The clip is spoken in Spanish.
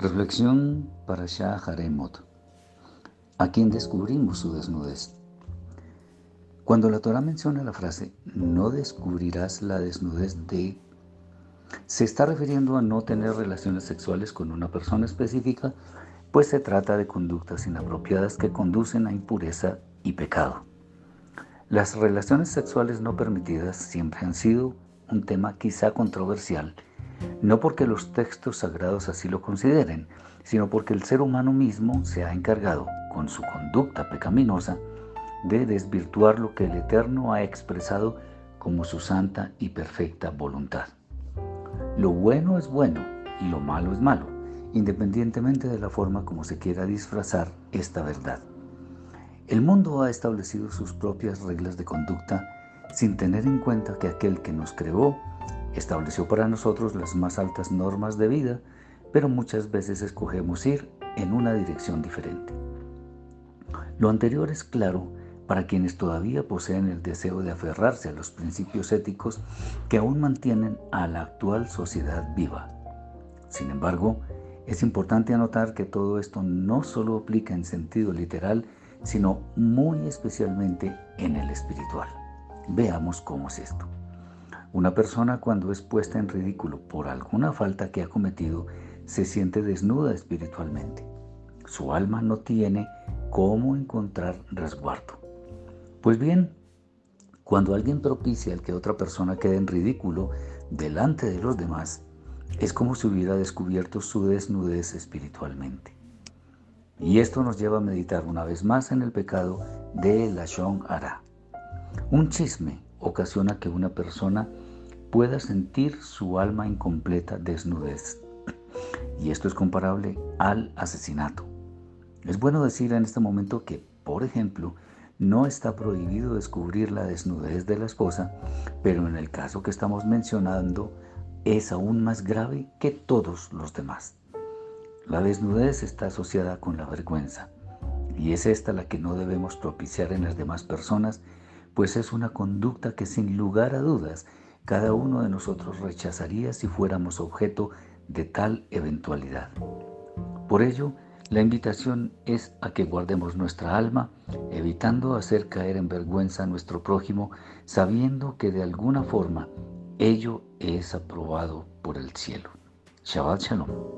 Reflexión para Shah Haremot, a quien descubrimos su desnudez. Cuando la Torah menciona la frase no descubrirás la desnudez de, se está refiriendo a no tener relaciones sexuales con una persona específica, pues se trata de conductas inapropiadas que conducen a impureza y pecado. Las relaciones sexuales no permitidas siempre han sido un tema quizá controversial no porque los textos sagrados así lo consideren, sino porque el ser humano mismo se ha encargado, con su conducta pecaminosa, de desvirtuar lo que el Eterno ha expresado como su santa y perfecta voluntad. Lo bueno es bueno y lo malo es malo, independientemente de la forma como se quiera disfrazar esta verdad. El mundo ha establecido sus propias reglas de conducta sin tener en cuenta que aquel que nos creó estableció para nosotros las más altas normas de vida, pero muchas veces escogemos ir en una dirección diferente. Lo anterior es claro para quienes todavía poseen el deseo de aferrarse a los principios éticos que aún mantienen a la actual sociedad viva. Sin embargo, es importante anotar que todo esto no solo aplica en sentido literal, sino muy especialmente en el espiritual. Veamos cómo es esto. Una persona cuando es puesta en ridículo por alguna falta que ha cometido se siente desnuda espiritualmente. Su alma no tiene cómo encontrar resguardo. Pues bien, cuando alguien propicia el que otra persona quede en ridículo delante de los demás, es como si hubiera descubierto su desnudez espiritualmente. Y esto nos lleva a meditar una vez más en el pecado de Lashon Ara. Un chisme ocasiona que una persona pueda sentir su alma incompleta desnudez. Y esto es comparable al asesinato. Es bueno decir en este momento que, por ejemplo, no está prohibido descubrir la desnudez de la esposa, pero en el caso que estamos mencionando es aún más grave que todos los demás. La desnudez está asociada con la vergüenza, y es esta la que no debemos propiciar en las demás personas pues es una conducta que sin lugar a dudas cada uno de nosotros rechazaría si fuéramos objeto de tal eventualidad. Por ello, la invitación es a que guardemos nuestra alma, evitando hacer caer en vergüenza a nuestro prójimo, sabiendo que de alguna forma ello es aprobado por el cielo. Shabbat Shalom.